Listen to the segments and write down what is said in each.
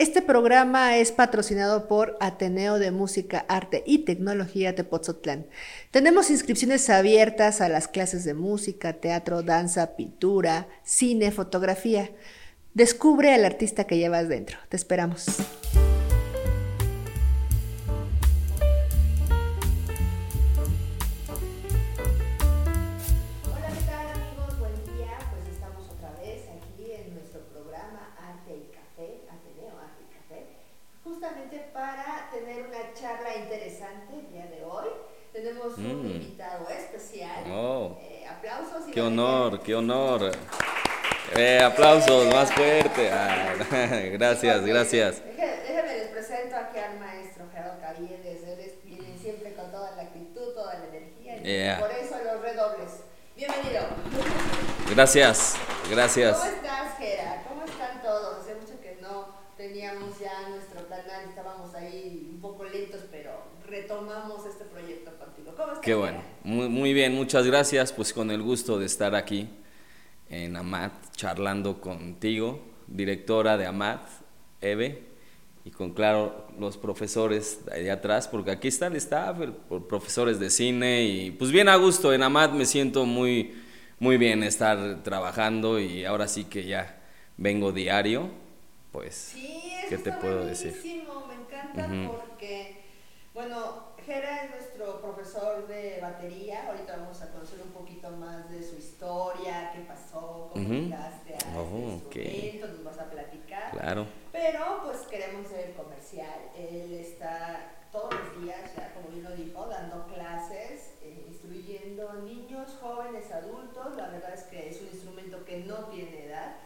Este programa es patrocinado por Ateneo de Música, Arte y Tecnología de Pozotlán. Tenemos inscripciones abiertas a las clases de música, teatro, danza, pintura, cine, fotografía. Descubre al artista que llevas dentro. Te esperamos. Qué honor, qué honor. Eh, aplausos, más fuerte. Ah, gracias, gracias. Déjenme les presento aquí al maestro Gerardo Caviedes. Él viene siempre con toda la actitud, toda la energía. Y Por eso los redobles. Bienvenido. Gracias, gracias. ¿Cómo estás, Gerard? ¿Cómo están todos? Hace mucho que no teníamos ya nuestro plan, estábamos ahí un poco lentos, pero retomamos este proyecto Qué bueno, muy, muy, bien, muchas gracias, pues con el gusto de estar aquí en AMAT, charlando contigo, directora de AMAT, Eve, y con claro los profesores de ahí atrás, porque aquí está el staff, profesores de cine, y pues bien a gusto, en AMAT me siento muy, muy bien estar trabajando y ahora sí que ya vengo diario, pues, ¿qué te puedo decir? Me encanta porque, bueno, Jera es profesor de batería. Ahorita vamos a conocer un poquito más de su historia, qué pasó, cómo llegaste a oh, este instrumento, nos vas a platicar. Claro. Pero pues queremos ser el comercial. Él está todos los días, ya como bien lo dijo, dando clases, eh, instruyendo niños, jóvenes, adultos. La verdad es que es un instrumento que no tiene edad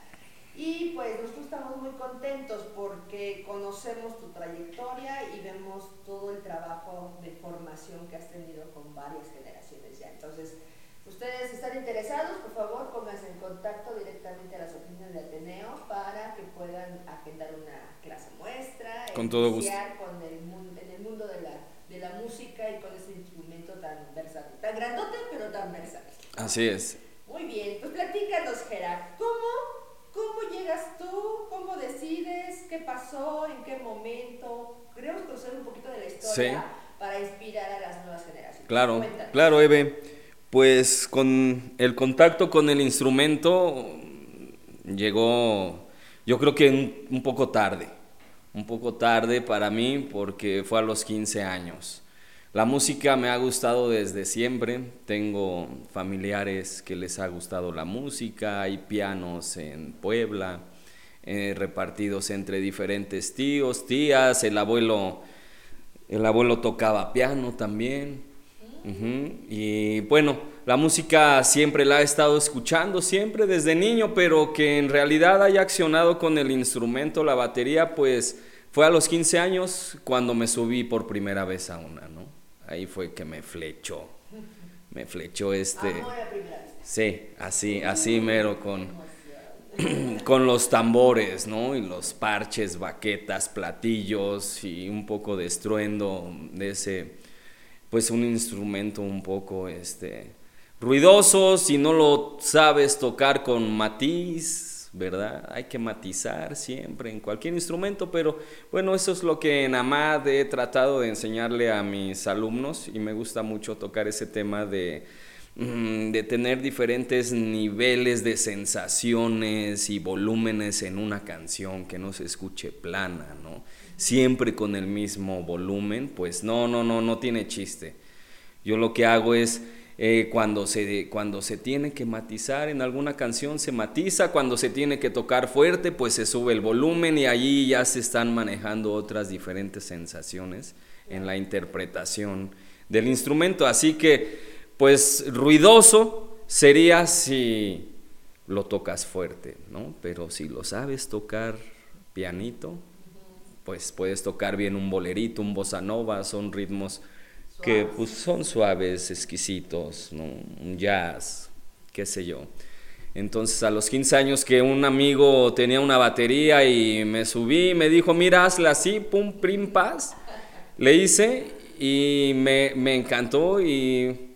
y pues nosotros estamos muy contentos porque conocemos tu trayectoria y vemos todo el trabajo de formación que has tenido con varias generaciones ya. Entonces, ustedes están interesados, por favor, pónganse en contacto directamente a las oficinas de Ateneo para que puedan agendar una clase muestra, con todo gusto. Con el, en el mundo de la, de la música y con ese instrumento tan versátil, tan grandote pero tan versátil. Así es. Muy bien, pues platícanos, Gerard, ¿cómo ¿Cómo llegas tú? ¿Cómo decides? ¿Qué pasó? ¿En qué momento? Queremos conocer un para inspirar a las nuevas generaciones. Claro, claro, Eve. Pues con el contacto con el instrumento llegó, yo creo que un poco tarde, un poco tarde para mí porque fue a los 15 años. La música me ha gustado desde siempre. Tengo familiares que les ha gustado la música. Hay pianos en Puebla, eh, repartidos entre diferentes tíos, tías. El abuelo, el abuelo tocaba piano también. Y bueno, la música siempre la he estado escuchando, siempre desde niño, pero que en realidad haya accionado con el instrumento, la batería, pues fue a los 15 años cuando me subí por primera vez a una, ¿no? Ahí fue que me flechó. Me flechó este. Sí, así, así mero con, con los tambores, ¿no? Y los parches, baquetas, platillos y un poco de estruendo de ese, pues un instrumento un poco, este, ruidoso, si no lo sabes tocar con matiz, ¿verdad? Hay que matizar siempre en cualquier instrumento, pero bueno, eso es lo que en AMAD he tratado de enseñarle a mis alumnos y me gusta mucho tocar ese tema de, de tener diferentes niveles de sensaciones y volúmenes en una canción que no se escuche plana, ¿no? Siempre con el mismo volumen, pues no, no, no, no tiene chiste. Yo lo que hago es eh, cuando, se, cuando se tiene que matizar en alguna canción se matiza, cuando se tiene que tocar fuerte pues se sube el volumen y allí ya se están manejando otras diferentes sensaciones en la interpretación del instrumento. Así que pues ruidoso sería si lo tocas fuerte, ¿no? Pero si lo sabes tocar pianito, pues puedes tocar bien un bolerito, un bossa nova, son ritmos que pues, son suaves, exquisitos, ¿no? un jazz, qué sé yo. Entonces a los 15 años que un amigo tenía una batería y me subí y me dijo, mira, hazla así, pum, prim, paz. Le hice y me, me encantó y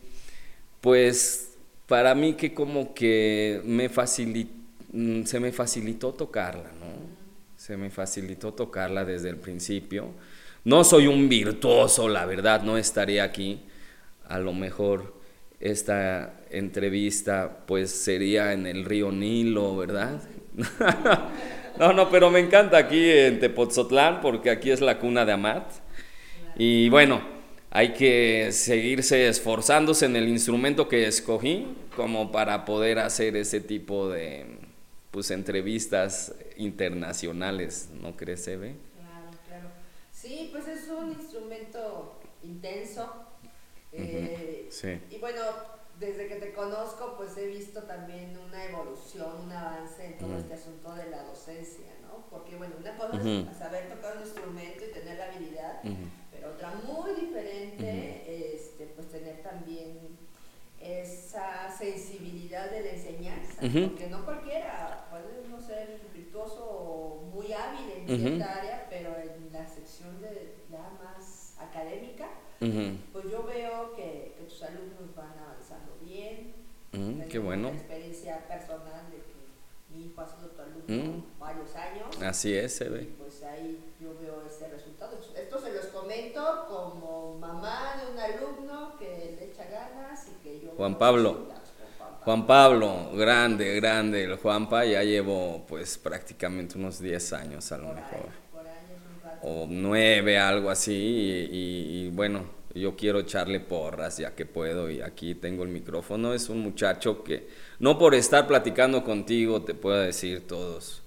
pues para mí que como que me mm, se me facilitó tocarla, ¿no? se me facilitó tocarla desde el principio. No soy un virtuoso, la verdad, no estaría aquí. A lo mejor esta entrevista pues sería en el río Nilo, ¿verdad? no, no, pero me encanta aquí en Tepoztlán porque aquí es la cuna de Amat. Y bueno, hay que seguirse esforzándose en el instrumento que escogí como para poder hacer ese tipo de pues entrevistas internacionales, ¿no crees, Eve? Claro, claro. Sí, pues es un instrumento intenso. Eh, sí. Y bueno, desde que te conozco, pues he visto también una evolución, un avance en todo este asunto de la docencia, ¿no? Porque, bueno, una cosa es saber tocar un instrumento y tener la habilidad, pero otra muy diferente, este, pues tener también esa sensibilidad de la enseñanza, porque no cualquiera puede uno ser virtuoso o muy hábil en cierta área, pero en la sección de la más académica, pues yo veo que, que, tus alumnos van avanzando bien. qué bueno. Una experiencia personal de que mi hijo ha sido tu alumno varios años. Así es, se ve. Juan Pablo. Juan Pablo, grande, grande, el Juanpa ya llevo pues prácticamente unos 10 años a lo mejor o nueve, algo así, y, bueno, yo quiero echarle porras ya que puedo y aquí tengo el micrófono. Es un muchacho que no por estar platicando contigo te puedo decir todos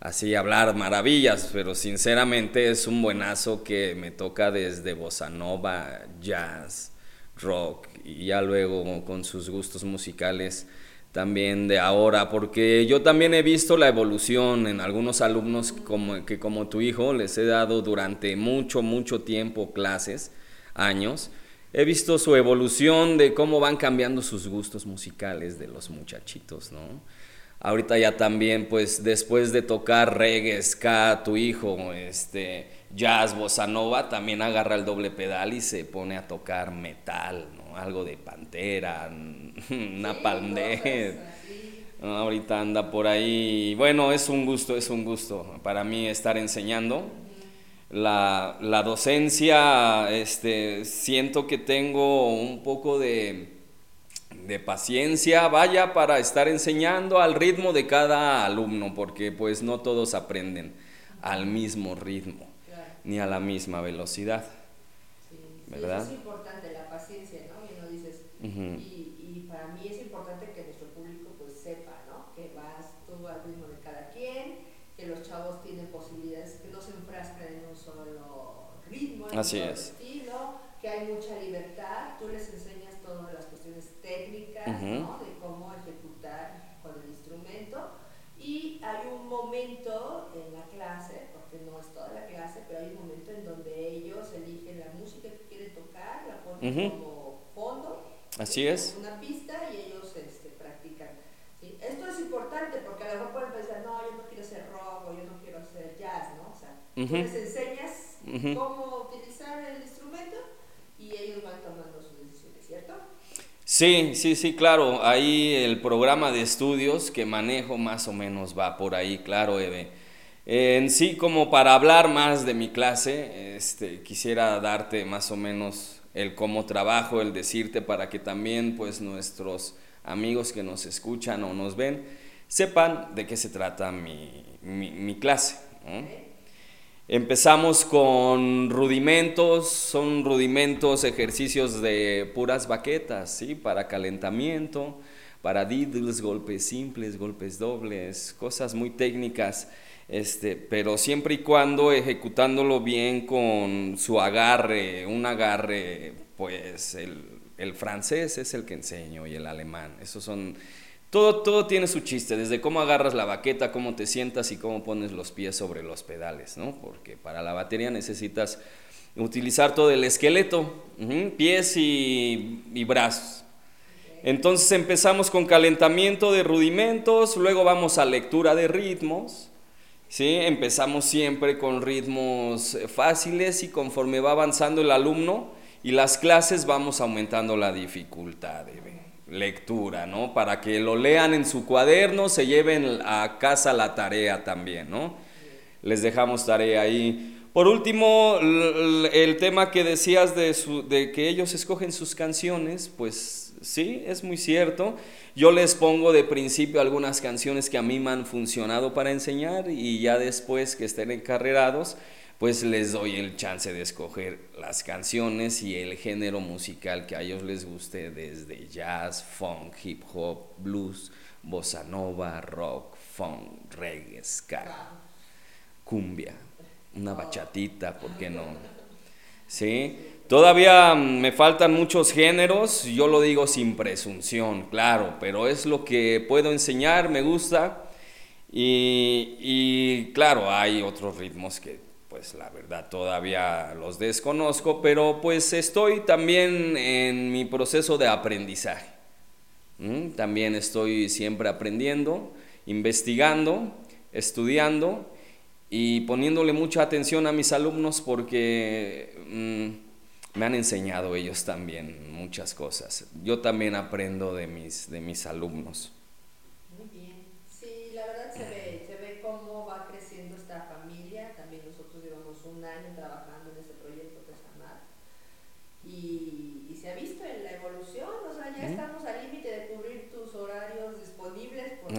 así hablar maravillas, pero sinceramente es un buenazo que me toca desde bossa nova, jazz, rock y ya luego con sus gustos musicales también de ahora, porque yo también he visto la evolución en algunos alumnos como, que como tu hijo les he dado durante mucho, mucho tiempo clases, años. He visto su evolución de cómo van cambiando sus gustos musicales de los muchachitos, ¿no? Ahorita ya también, pues después de tocar reggae, ska, tu hijo, este, jazz, bossa nova, también agarra el doble pedal y se pone a tocar metal, ¿no? Algo de Pantera, una sí, ahorita anda por ahí. Bueno, es un gusto, es un gusto para mí estar enseñando. La, la docencia, este, siento que tengo un poco de, de paciencia, vaya, para estar enseñando al ritmo de cada alumno, porque pues no todos aprenden al mismo ritmo, ni a la misma velocidad. ¿Verdad? es importante la paciencia, ¿no? Y no dices, y, para mí es importante que nuestro público pues sepa, ¿no? Que vas tú al ritmo de cada quien, que los chavos tienen posibilidades, que no se enfrascan en un solo ritmo, en Así un solo estilo, que hay mucha libertad, tú les enseñas todas las cuestiones técnicas, ¿no? De cómo ejecutar con el instrumento. Y hay un momento en la clase, porque no es toda la clase, pero hay un momento en donde ellos eligen la música que quieren tocar, la ponen como fondo Así es. Una pista y ellos este, practican. Esto es importante porque a lo mejor pueden pensar, no, yo no quiero hacer rock o yo no quiero hacer jazz, ¿no? O sea, tú les enseñas cómo utilizar el instrumento y ellos van tomando sus decisiones, ¿cierto? Sí, sí, sí, claro. Ahí el programa de estudios que manejo más o menos va por ahí, claro, Eve. En sí, como para hablar más de mi clase, este, quisiera darte más o menos el cómo trabajo, el decirte para que también pues nuestros amigos que nos escuchan o nos ven sepan de qué se trata mi, clase. Empezamos con rudimentos, son rudimentos, ejercicios de puras baquetas, ¿sí? Para calentamiento, para diddles, golpes simples, golpes dobles, cosas muy técnicas este, pero siempre y cuando ejecutándolo bien con su agarre, un agarre, pues el, francés es el que enseño y el alemán, esos son, todo, todo tiene su chiste, desde cómo agarras la baqueta, cómo te sientas y cómo pones los pies sobre los pedales, ¿no? Porque para la batería necesitas utilizar todo el esqueleto, pies y, brazos. Entonces empezamos con calentamiento de rudimentos, luego vamos a lectura de ritmos, ¿sí? Empezamos siempre con ritmos fáciles y conforme va avanzando el alumno y las clases vamos aumentando la dificultad lectura, ¿no? Para que lo lean en su cuaderno, se lleven a casa la tarea también, ¿no? les dejamos tarea ahí. Por último, el tema que decías de, de que ellos escogen sus canciones, pues sí, es muy cierto. Yo les pongo de principio algunas canciones que a mí me han funcionado para enseñar y ya después que estén encarrerados, pues les doy el chance de escoger las canciones y el género musical que a ellos les guste, desde jazz, funk, hip hop, blues, bossa nova, rock, funk, reggae, ska, cumbia, una bachatita, ¿por qué no? ¿Sí? Todavía me faltan muchos géneros, yo lo digo sin presunción, claro, pero es lo que puedo enseñar, me gusta. Y, y claro, hay otros ritmos que pues la verdad todavía los desconozco, pero pues estoy también en mi proceso de aprendizaje. También estoy siempre aprendiendo, investigando, estudiando y poniéndole mucha atención a mis alumnos porque mm, me han enseñado ellos también muchas cosas. Yo también aprendo de mis, de mis alumnos.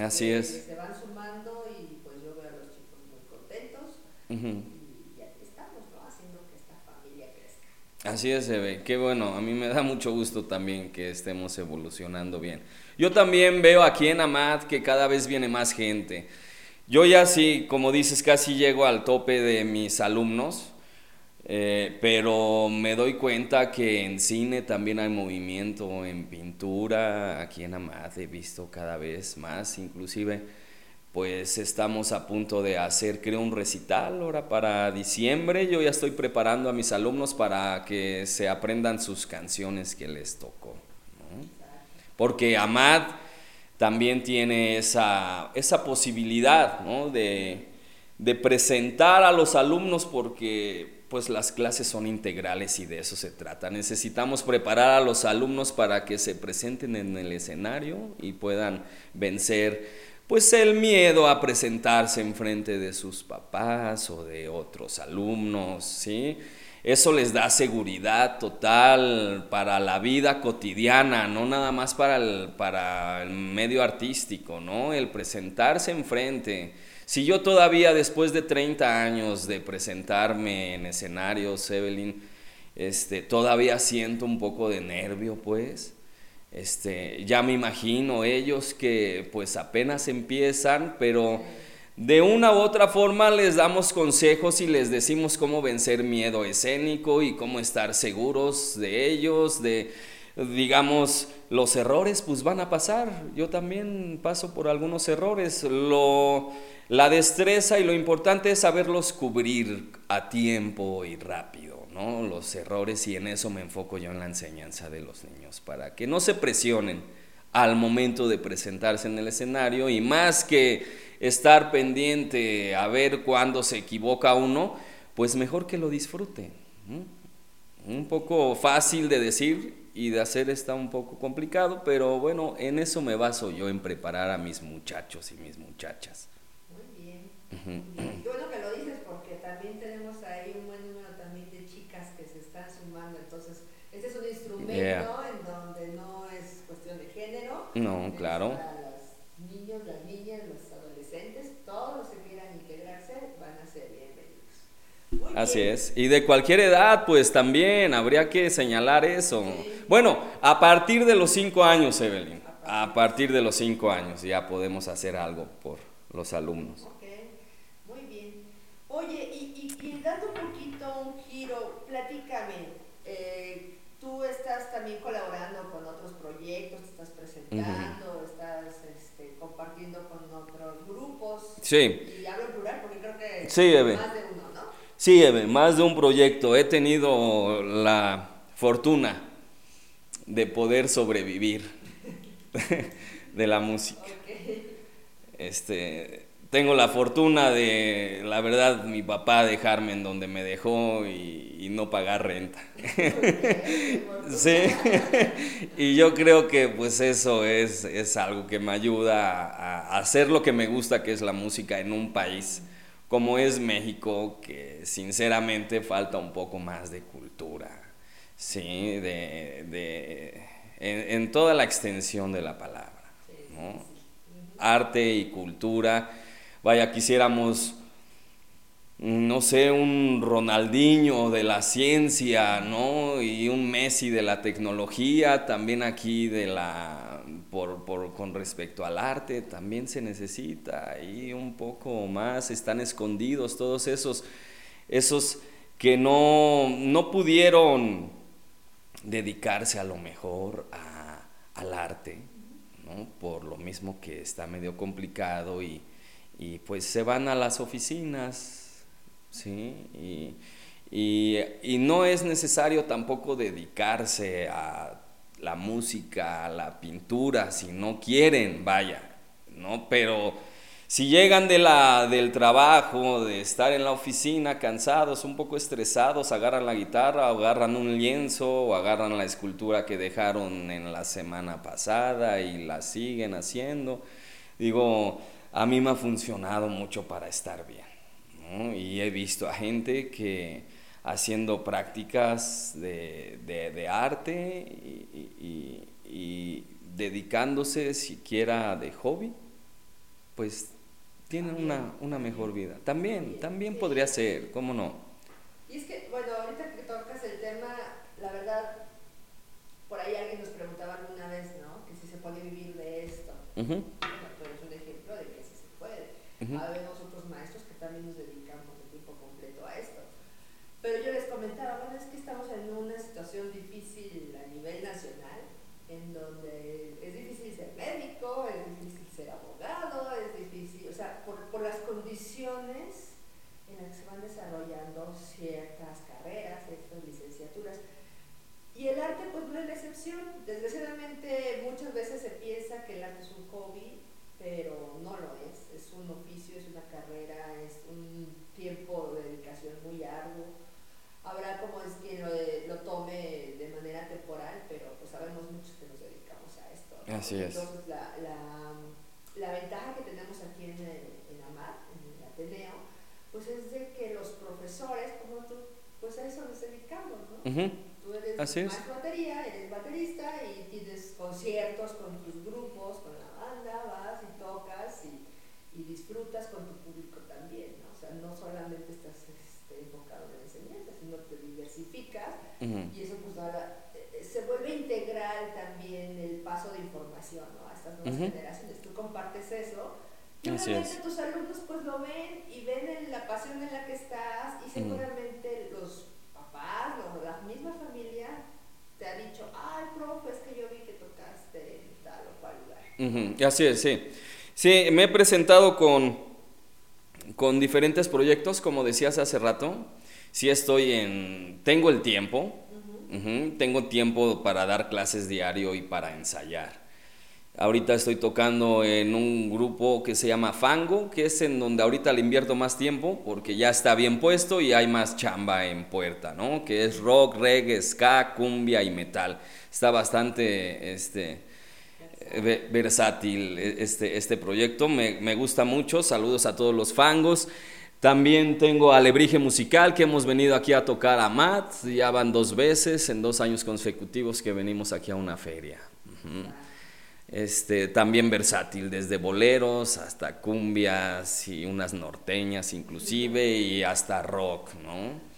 Así es. Se van sumando y pues yo veo a los chicos muy contentos y aquí estamos, ¿no? Haciendo que esta familia crezca. Así es, Eve. Qué bueno, a mí me da mucho gusto también que estemos evolucionando bien. Yo también veo aquí en Amad que cada vez viene más gente. Yo ya sí, como dices, casi llego al tope de mis alumnos. Eh, pero me doy cuenta que en cine también hay movimiento, en pintura, aquí en Amad he visto cada vez más, inclusive pues estamos a punto de hacer creo un recital ahora para diciembre, yo ya estoy preparando a mis alumnos para que se aprendan sus canciones que les tocó, porque Amad también tiene esa, esa posibilidad ¿no? de, de presentar a los alumnos porque pues las clases son integrales y de eso se trata. Necesitamos preparar a los alumnos para que se presenten en el escenario y puedan vencer pues el miedo a presentarse en frente de sus papás o de otros alumnos, ¿sí? Eso les da seguridad total para la vida cotidiana, no nada más para el, para el medio artístico, ¿no? El presentarse enfrente si yo todavía después de 30 años de presentarme en escenarios, Evelyn, este, todavía siento un poco de nervio, pues, este, ya me imagino ellos que pues apenas empiezan, pero de una u otra forma les damos consejos y les decimos cómo vencer miedo escénico y cómo estar seguros de ellos, de digamos, los errores pues van a pasar. Yo también paso por algunos errores. Lo la destreza y lo importante es saberlos cubrir a tiempo y rápido, ¿no? Los errores y en eso me enfoco yo en la enseñanza de los niños, para que no se presionen al momento de presentarse en el escenario y más que estar pendiente a ver cuándo se equivoca uno, pues mejor que lo disfruten. Un poco fácil de decir y de hacer está un poco complicado, pero bueno, en eso me baso yo en preparar a mis muchachos y mis muchachas. Y bueno que lo dices porque también tenemos ahí un buen número también de chicas que se están sumando, entonces este es un instrumento en donde no es cuestión de género. No, claro. Para los niños, las niñas, los adolescentes, todos los que quieran integrarse van a ser bienvenidos. Así es. Y de cualquier edad, pues también habría que señalar eso. Bueno, a partir de los cinco años, Evelyn. A partir de los cinco años ya podemos hacer algo por los alumnos. Oye, y, y, dando un poquito un giro, platícame, eh, tú estás también colaborando con otros proyectos, te estás presentando, estás este, compartiendo con otros grupos. Sí. Y hablo en plural porque creo que sí, más de uno, ¿no? Sí, Eve, más de un proyecto. He tenido la fortuna de poder sobrevivir de la música. Este, tengo la fortuna de, la verdad, mi papá dejarme en donde me dejó y, no pagar renta. sí, y yo creo que pues eso es, es algo que me ayuda a, hacer lo que me gusta, que es la música en un país como es México, que sinceramente falta un poco más de cultura, ¿sí? De, en, toda la extensión de la palabra, ¿no? Arte y cultura. Vaya, quisiéramos no sé, un Ronaldinho de la ciencia, ¿no? Y un Messi de la tecnología, también aquí de la, por, por, con respecto al arte, también se necesita y un poco más, están escondidos todos esos, esos que no, no pudieron dedicarse a lo mejor a, al arte, ¿no? Por lo mismo que está medio complicado y, y pues se van a las oficinas ¿sí? Y, no es necesario tampoco dedicarse a la música, a la pintura, si no quieren, vaya, ¿no? Pero si llegan de la, del trabajo, de estar en la oficina cansados, un poco estresados, agarran la guitarra, o agarran un lienzo, o agarran la escultura que dejaron en la semana pasada y la siguen haciendo. Digo, a mí me ha funcionado mucho para estar bien. Y he visto a gente que haciendo prácticas de, arte y, dedicándose siquiera de hobby, pues tienen una, una, mejor vida. También, también podría ser, ¿cómo no? Y es que, bueno, ahorita que tocas el tema, la verdad, por ahí alguien nos preguntaba alguna vez, ¿no? Que si se puede vivir de esto. Uh Bueno, tú eres un ejemplo de que sí se puede. Habemos otros maestros que también nos dedican pero yo les comentaba, bueno, es que estamos en una situación difícil a nivel nacional, en donde es difícil ser médico, es difícil ser abogado, es difícil, o sea, por, por las en las que se van desarrollando ciertas carreras, ciertas licenciaturas. Y el arte pues no es la excepción. Desgraciadamente muchas veces se piensa que el arte es un hobby, pero no lo es. Es un oficio, es una carrera, es un tiempo de dedicación muy arduo habrá como es quien lo, lo, tome de manera temporal, pero pues sabemos muchos que nos dedicamos a esto. Así es. Entonces la, la, la, ventaja que tenemos aquí en, en el Ateneo, pues es de que los profesores, como tú, pues a eso nos dedicamos, ¿no? Tú eres Así maestro batería, eres baterista y tienes conciertos con tus grupos, con la banda, vas y tocas y, y disfrutas con tu público también, ¿no? O sea, no solamente estás y eso pues ahora eh, se vuelve integral también el paso de información ¿no? a estas nuevas generaciones. Tú compartes eso y obviamente tus alumnos pues lo ven y ven la pasión en la que estás y seguramente los papás, los, la misma familia te ha dicho, ay, profe, es que yo vi que tocaste en tal o cual lugar. Así es, sí. Sí, me he presentado con, con diferentes proyectos, como decías hace rato si estoy en, tengo el tiempo, tengo tiempo para dar clases diario y para ensayar. Ahorita estoy tocando en un grupo que se llama Fango, que es en donde ahorita le invierto más tiempo porque ya está bien puesto y hay más chamba en puerta, ¿no? Que es rock, reggae, ska, cumbia y metal. Está bastante este, versátil este, este proyecto, me, me gusta mucho. Saludos a todos los fangos. También tengo Alebrije Musical, que hemos venido aquí a tocar a Matt, ya van dos veces en dos años consecutivos que venimos aquí a una feria. Este, también versátil, desde boleros hasta cumbias y unas norteñas inclusive y hasta rock, ¿no?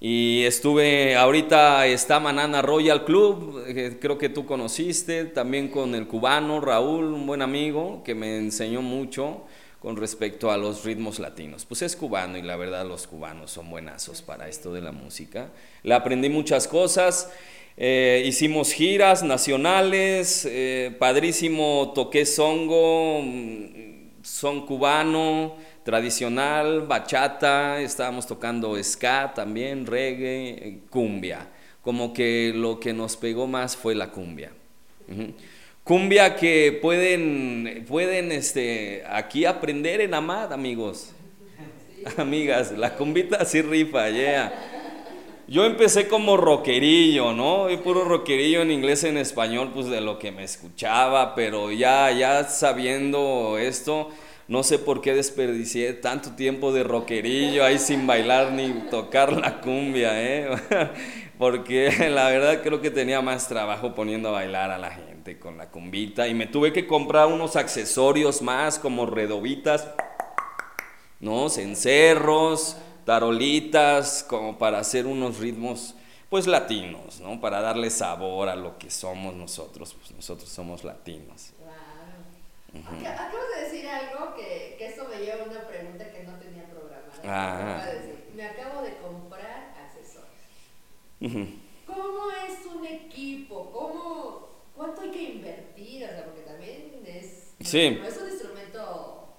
Y estuve, ahorita está Manana Royal Club, creo que tú conociste, también con el cubano Raúl, un buen amigo que me enseñó mucho con respecto a los ritmos latinos. Pues es cubano y la verdad los cubanos son buenazos para esto de la música. Le aprendí muchas cosas. Eh, hicimos giras nacionales, eh, padrísimo toqué songo, mm, son cubano, tradicional, bachata, estábamos tocando ska también, reggae, cumbia. Como que lo que nos pegó más fue la cumbia. Cumbia que pueden, pueden este, aquí aprender en Amad, amigos. Amigas, la cumbita sí rifa, yeah. Yo empecé como rockerillo, ¿no? Y puro rockerillo en inglés, en español, pues de lo que me escuchaba, pero ya, ya sabiendo esto, No sé por qué desperdicié tanto tiempo de rockerillo ahí sin bailar ni tocar la cumbia, ¿eh? Porque la verdad creo que tenía más trabajo poniendo a bailar a la gente con la cumbita y me tuve que comprar unos accesorios más como redovitas, ¿no? Cencerros, tarolitas, como para hacer unos ritmos pues latinos, ¿no? Para darle sabor a lo que somos nosotros, pues nosotros somos latinos. Claro. Acabas de decir algo que, que eso me lleva a una pregunta que no tenía programada. Ah. Me acabo de comprar ¿Cómo es un equipo? ¿Cómo, ¿Cuánto hay que invertir? O sea, porque también es, no, es un instrumento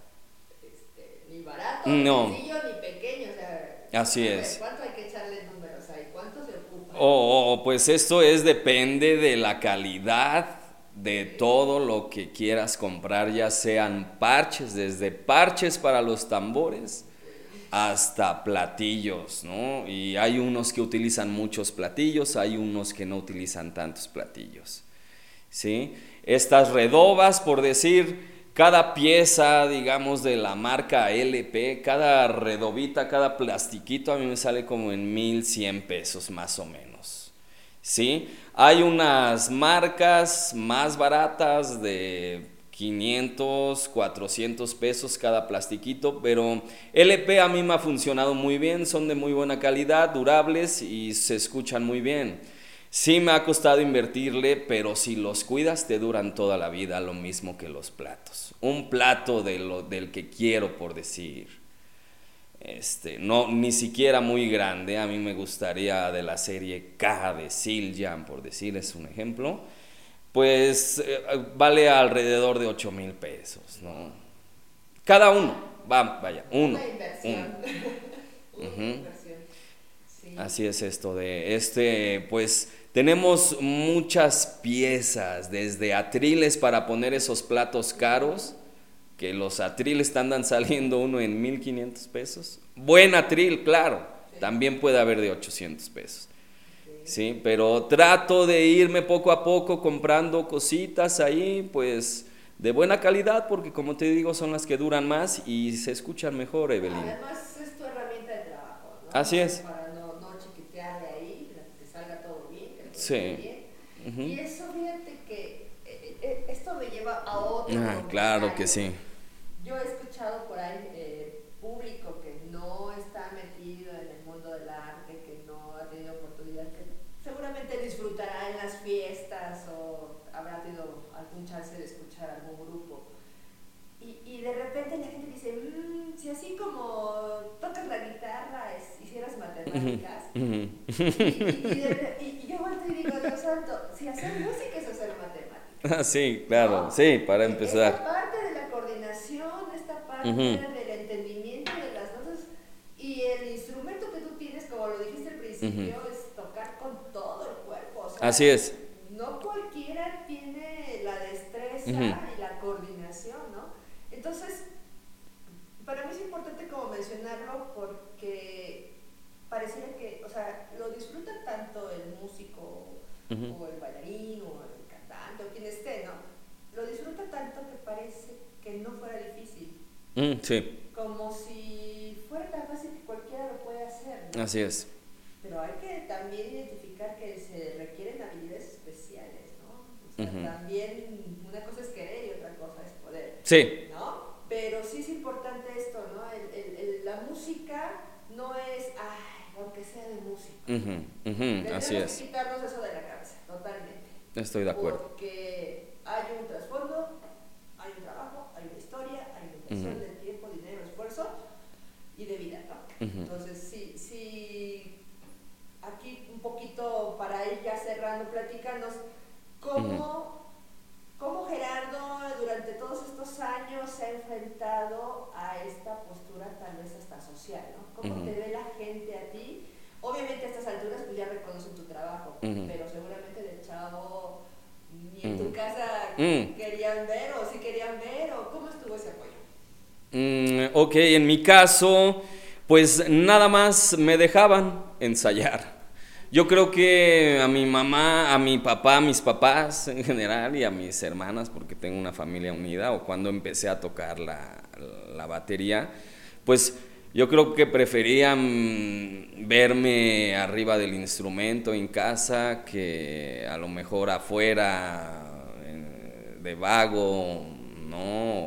este, ni barato, sencillo, ni Así es. ¿Cuánto hay que echarle números ahí? ¿Cuánto se ocupa? Oh, oh, pues esto es, depende de la calidad de todo lo que quieras comprar, ya sean parches, desde parches para los tambores hasta platillos, ¿no? Y hay unos que utilizan muchos platillos, hay unos que no utilizan tantos platillos, ¿sí? Estas redobas, por decir, cada pieza, digamos, de la marca LP, cada redobita, cada plastiquito, a mí me sale como en 1100 pesos más o menos, ¿sí? Hay unas marcas más baratas de 500, 400 pesos cada plastiquito, pero LP a mí me ha funcionado muy bien, son de muy buena calidad, durables y se escuchan muy bien. Sí me ha costado invertirle, pero si los cuidas te duran toda la vida, lo mismo que los platos. Un plato de lo, del que quiero, por decir, este, no, ni siquiera muy grande, a mí me gustaría de la serie K de Siljan, por decir, es un ejemplo pues eh, vale alrededor de 8 mil pesos, ¿no? Cada uno, va, vaya, uno. Una inversión. Así es esto de este, pues tenemos muchas piezas, desde atriles para poner esos platos caros, que los atriles andan saliendo uno en 1500 pesos. Buen atril, claro, también puede haber de 800 pesos. ¿sí? Pero trato de irme poco a poco comprando cositas ahí, pues de buena calidad, porque como te digo, son las que duran más y se escuchan mejor, Evelyn. Además, es tu herramienta de trabajo, ¿no? Así es. Para no, no chiquitear de ahí, que salga sí. Y eso, fíjate que eh, eh, esto me lleva a otro. Ah, claro que sí. Yo he escuchado por ahí eh, público que no está metido en el mundo del arte, que no ha tenido oportunidad, que seguramente disfrutará en las fiestas o habrá tenido algún chance de escuchar algún grupo. Y, y de repente la gente dice, mmm, si así como tocas la guitarra, es, hicieras matemáticas. y, y, santo, si hacer música es hacer matemáticas. sí, claro, sí, para empezar. Esta parte de la coordinación, esta parte del entendimiento de las notas y el instrumento que tú tienes, como lo dijiste al principio, es tocar con todo el cuerpo. Así es. No cualquiera tiene la destreza y la coordinación, ¿no? Entonces, para mí es importante como mencionarlo porque pareciera que, o sea, lo disfruta tanto el músico o el bailarín o el cantante o quien esté, ¿no? Disfruta tanto que parece que no fuera difícil. Mm, sí. Como si fuera tan fácil que cualquiera lo puede hacer. ¿no? Así es. Pero hay que también identificar que se requieren habilidades especiales, ¿no? O sea, También una cosa es querer y otra cosa es poder. Sí. ¿No? Pero sí es importante esto, ¿no? El, el, el, la música no es, ay, aunque sea de música. Uh -huh, Así es. que quitarnos eso de la cabeza, totalmente. Estoy de acuerdo. Porque hay un trasfondo, hay un trabajo, hay una historia, hay una inversión uh -huh. de tiempo, dinero, esfuerzo y de vida, ¿no? Uh -huh. Entonces, sí, sí aquí un poquito para cerrando, platicarnos cómo, cómo Gerardo durante todos estos años se ha enfrentado a esta postura tal vez hasta social, ¿no? ¿Cómo uh -huh. te ve la gente a ti? Obviamente a estas alturas pues ya reconocen tu trabajo, uh -huh. pero seguramente de chavo ni en tu casa querían ver o si querían ver o cómo estuvo ese apoyo. Mm, ok, en mi caso pues nada más me dejaban ensayar. Yo creo que a mi mamá, a mi papá, a mis papás en general y a mis hermanas, porque tengo una familia unida, o cuando empecé a tocar la, la batería, pues yo creo que preferían verme arriba del instrumento en casa que a lo mejor afuera de vago, ¿no?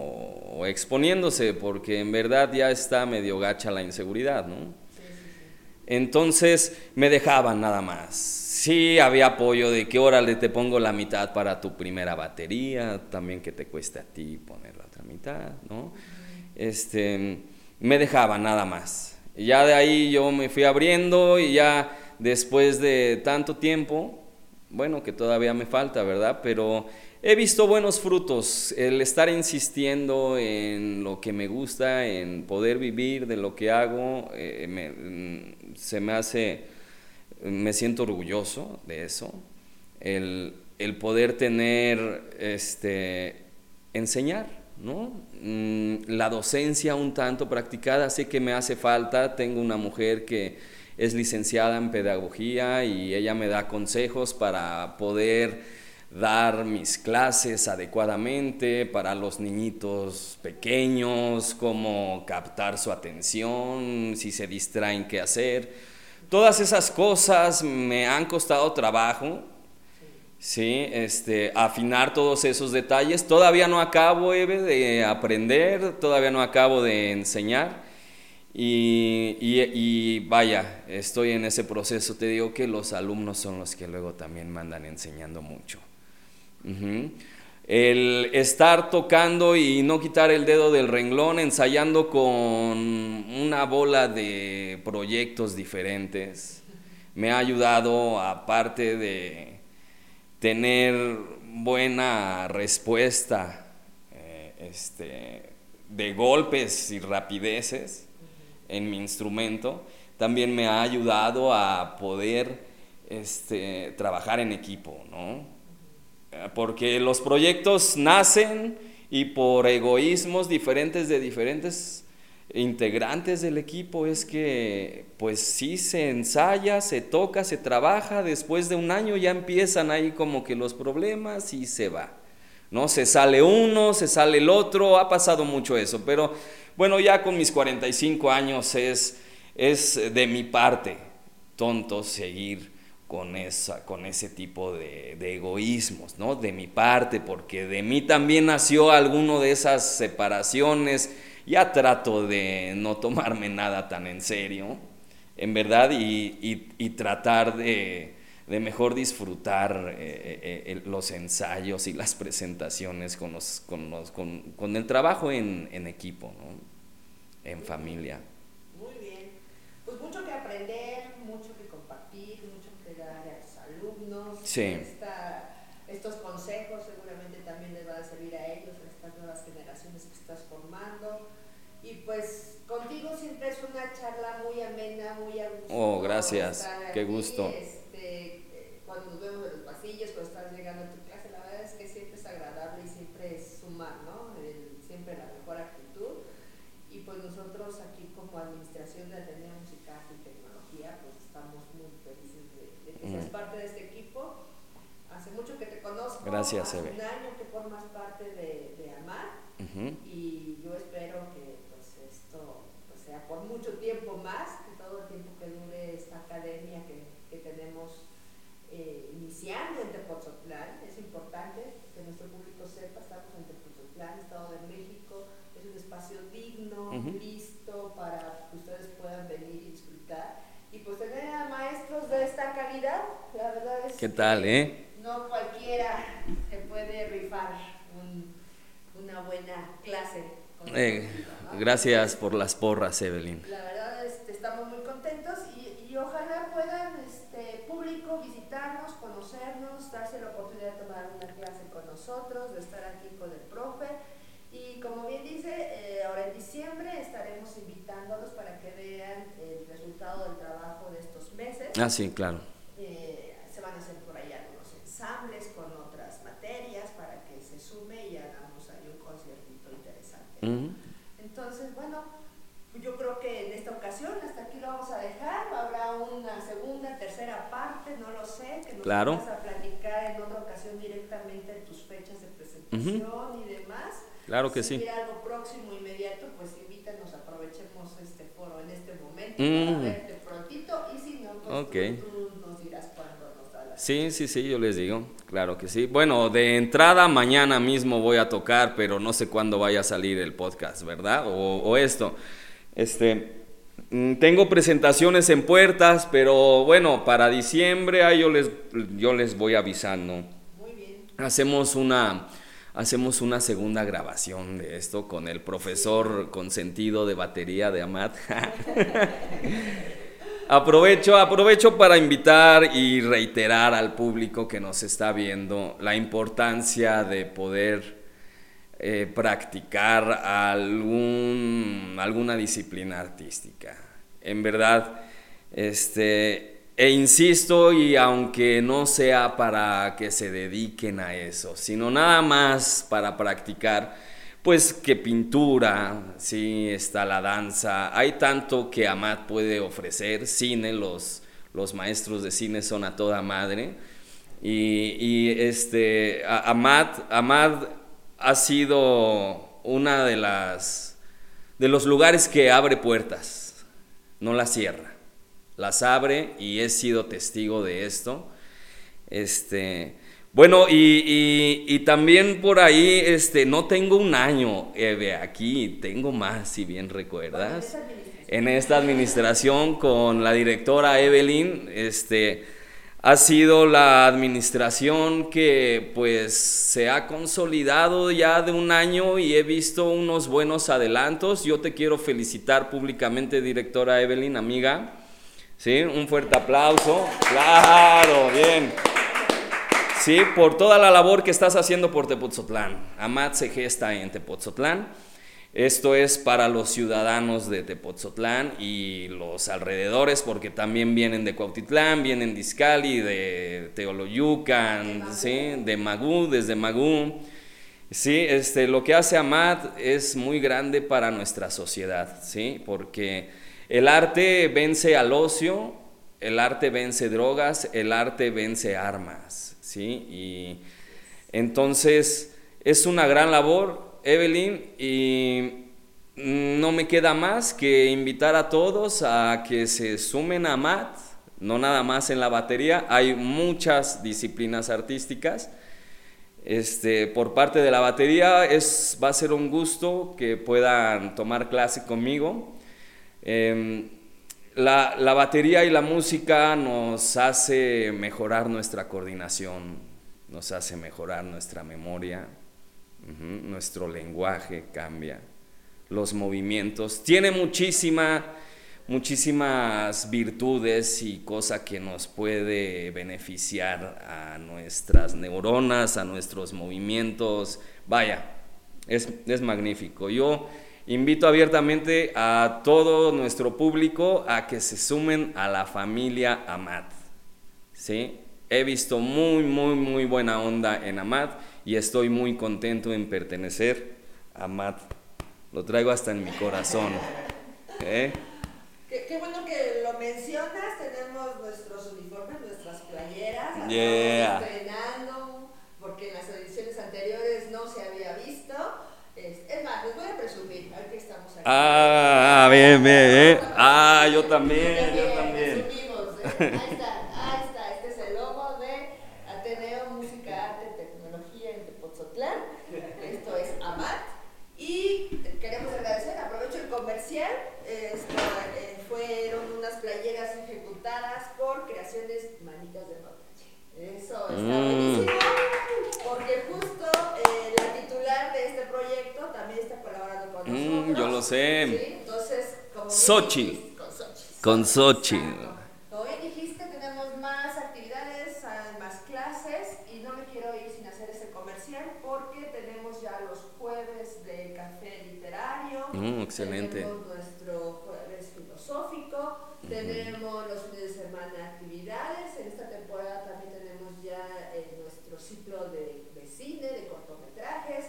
O exponiéndose, porque en verdad ya está medio gacha la inseguridad, ¿no? Entonces me dejaban nada más. Sí, había apoyo de que órale te pongo la mitad para tu primera batería, también que te cueste a ti poner la otra mitad, ¿no? Este me dejaba nada más. Ya de ahí yo me fui abriendo y ya después de tanto tiempo, bueno, que todavía me falta, ¿verdad? Pero he visto buenos frutos. El estar insistiendo en lo que me gusta, en poder vivir de lo que hago, eh, mm, se me hace, me siento orgulloso de eso. El, el poder tener, este, enseñar ¿no? Mm, la docencia un tanto practicada, sé que me hace falta, tengo una mujer que es licenciada en pedagogía y ella me da consejos para poder dar mis clases adecuadamente para los niñitos pequeños, cómo captar su atención, si se distraen, qué hacer. Todas esas cosas me han costado trabajo, Sí, este, afinar todos esos detalles. Todavía no acabo, de aprender, todavía no acabo de enseñar. Y, vaya, estoy en ese proceso. Te digo que los alumnos son los que luego también mandan enseñando mucho. El estar tocando y no quitar el dedo del renglón, ensayando con una bola de proyectos diferentes, me ha ayudado, aparte de tener buena respuesta eh, este, de golpes y rapideces en mi instrumento, también me ha ayudado a poder este, trabajar en equipo, ¿no? Porque los proyectos nacen y por egoísmos diferentes de diferentes integrantes del equipo es que pues sí se ensaya, se toca, se trabaja, después de un año ya empiezan ahí como que los problemas y se va. ¿No? Se sale uno, se sale el otro, ha pasado mucho eso, pero bueno, ya con mis 45 años es, es de mi parte tonto seguir con, esa, con ese tipo de, de, egoísmos, ¿no? De mi parte, porque de mí también nació alguno de esas separaciones, ya trato de no tomarme nada tan en serio, en verdad, y, tratar de, mejor disfrutar eh, eh, los ensayos y las presentaciones con, los, con, el trabajo en, equipo, en familia. Muy bien. Pues mucho que aprender, mucho que compartir, mucho que dar a los Sí. estos consejos seguramente también les van a servir a ellos, a estas nuevas generaciones que estás formando. Y pues contigo siempre es una charla muy amena, muy a Oh, gracias, qué gusto. Este, cuando nos vemos en los pasillos, cuando estás llegando a tu clase, la verdad es que siempre es agradable y siempre es sumar, ¿no? siempre la mejor actitud. Y pues nosotros aquí como Administración de Atenea Musical y Tecnología, pues estamos muy felices de, que seas mm. parte de este equipo. Hace mucho que te conozco. Gracias, Hace un año que formas parte de, de AMAR. Y yo espero que por mucho tiempo más, que todo el tiempo que dure esta academia que, que tenemos eh, iniciando en Tepoztlán. Es importante que nuestro público sepa, estamos en Tepoztlán, Estado de México, es un espacio digno, listo para que ustedes puedan venir y disfrutar. Y pues tener a maestros de esta calidad, la verdad es ¿Qué tal, eh? No cualquiera se puede rifar una buena clase eh, gracias por las porras, Evelyn. La verdad, este, estamos muy contentos y, ojalá puedan, este público, visitarnos, conocernos, darse la oportunidad de tomar una clase con nosotros, de estar aquí con el profe. Y como bien dice, eh, ahora en diciembre estaremos invitándolos para que vean el resultado del trabajo de estos meses. Ah, sí, claro. Eh, se van a hacer por ahí algunos con otras materias para que se sume y hagamos ahí un conciertito interesante. Entonces, bueno, yo creo que en esta ocasión hasta aquí lo vamos a dejar. Habrá una segunda, tercera parte no lo sé, que nos claro. vas a platicar en otra ocasión directamente tus fechas de presentación y demás. Claro que si sí. algo próximo, inmediato, pues invítanos, aprovechemos este foro en este momento Mm. para verte prontito y si no, pues Ok. tú, tú nos dirás cuándo nos da la Sí, sí, sí, yo les digo, claro que sí. Bueno, de entrada mañana mismo voy a tocar, pero no sé cuándo vaya a salir el podcast, ¿verdad? O, o esto. Este, mm, tengo presentaciones en puertas, pero bueno, para diciembre ahí yo les, yo les voy avisando. Muy bien. Hacemos una, hacemos una segunda grabación de esto con el profesor consentido de batería de Amat. aprovecho, aprovecho para invitar y reiterar al público que nos está viendo la importancia de poder eh, practicar algún, alguna disciplina artística. En verdad, este, e insisto, y aunque no sea para que se dediquen a eso, sino nada más para practicar, pues que pintura, sí, está la danza, hay tanto que Amat puede ofrecer, cine, los, los maestros de cine son a toda madre, y, y este, a- Amat, Amat ha sido una de las, de los lugares que abre puertas, no las cierra. Las abre y he sido testigo de esto. Este, bueno, y, y- también por ahí, este, no tengo un año, Eve, aquí, tengo más, si bien recuerdas. En esta administración con la directora Evelyn, este, ha sido la administración que pues se ha consolidado ya de un año y he visto unos buenos adelantos. Yo te quiero felicitar públicamente, directora Evelyn, amiga. ¿Sí? Un fuerte aplauso. Claro, bien. Sí, por toda la labor que estás haciendo por Tepoztlán. Amat se gesta en Tepoztlán. Esto es para los ciudadanos de Tepoztlán y los alrededores, porque también vienen de Cuautitlán, vienen de Izcali, de Teoloyucan, ¿sí? de Magú, desde Magú. Sí, este, lo que hace Amat es muy grande para nuestra sociedad, ¿sí? porque el arte vence al ocio, el arte vence drogas, el arte vence armas, ¿sí? Y entonces es una gran labor, Evelyn, y no me queda más que invitar a todos a que se sumen a MAT, no nada más en la batería, hay muchas disciplinas artísticas. Este, por parte de la batería es, va a ser un gusto que puedan tomar clase conmigo. Em, la, la batería y la música nos hace mejorar nuestra coordinación, nos hace mejorar nuestra memoria, nuestro lenguaje cambia, los movimientos. Tiene muchísima, muchísimas virtudes y cosa que nos puede beneficiar a nuestras neuronas, a nuestros movimientos. Vaya, es, es magnífico. Yo invito abiertamente a todo nuestro público a que se sumen a la familia Amat. ¿sí? He visto muy, muy, muy buena onda en Amat y estoy muy contento en pertenecer a Amat. Lo traigo hasta en mi corazón. ¿eh? Qué, qué bueno que lo mencionas, tenemos nuestros uniformes, nuestras playeras, la Yeah. estamos estrenando, porque en las ediciones anteriores no se había visto. Es, es más, les voy a presumir, a ver que estamos aquí. Ah, bien, bien, ¿eh? Ah, yo también, yo también. ¿eh? Ahí está, ahí está, este es el logo de Ateneo Música, Arte y Tecnología en Tepoztlán. Esto es AMAT. Y queremos agradecer, aprovecho el comercial, esta, eh, fueron unas playeras ejecutadas por Creaciones Manitas de Rotache. Eso está Mm. buenísimo, porque justo eh, la titular de este proyecto también está colaborando con Mm, nosotros. yo lo sé. Sí, entonces, como Xochitl. Con Xochitl. Con Xochitl. Exacto. Como bien dijiste, tenemos más actividades, hay más clases y no me quiero ir sin hacer ese comercial porque tenemos ya los jueves de café literario. Mm, excelente. Tenemos nuestro jueves filosófico, tenemos los fines de semana actividades. En esta temporada también tenemos ya eh, nuestro ciclo de, de cine, de cortometrajes.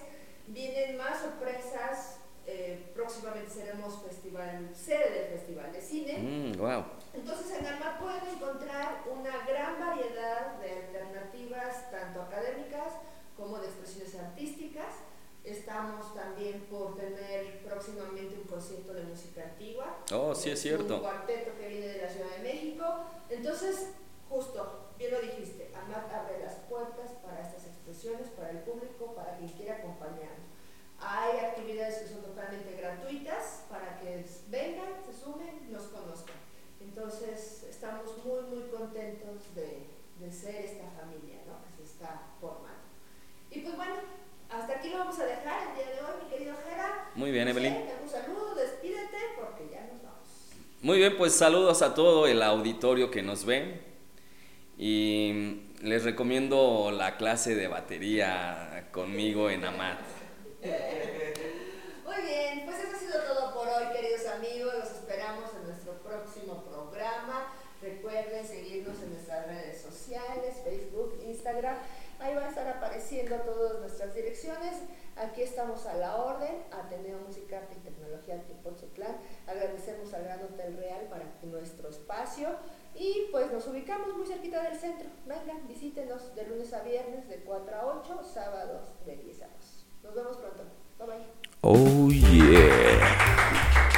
Vienen más sorpresas. eh, próximamente seremos festival, sede del Festival de Cine. Mm, wow. Entonces en AMA pueden encontrar una gran variedad concierto de música antigua. Oh, Un cuarteto que viene de la Ciudad de México. Entonces, justo, bien lo dijiste, AMAT abre las puertas para estas expresiones, para el público, para quien quiera acompañarnos. Hay actividades que son totalmente gratuitas para que vengan, se sumen, nos conozcan. Entonces, estamos muy, muy contentos de, de ser esta familia ¿no? que se está formando. Y pues bueno, hasta aquí lo vamos a dejar el día de hoy, mi querido Jera. Muy bien, Evelyn. Un saludo, despídete porque ya nos vamos. Muy bien, pues saludos a todo el auditorio que nos ve. Y les recomiendo la clase de batería conmigo en AMAT. Muy bien, pues eso ha sido todo por hoy, queridos amigos. Los esperamos en nuestro próximo programa. Recuerden seguirnos en nuestras redes sociales, Facebook, Instagram. Ahí van a estar apareciendo todas nuestras direcciones. Aquí estamos a la orden, Ateneo Música, Arte y Tecnología Tipozotlán. Agradecemos al Gran Hotel Real para nuestro espacio y pues nos ubicamos muy cerquita del centro. Vengan, visítenos de lunes a viernes de 4 a 8, sábados de 10 a 2. Nos vemos pronto. Bye bye. Oh yeah.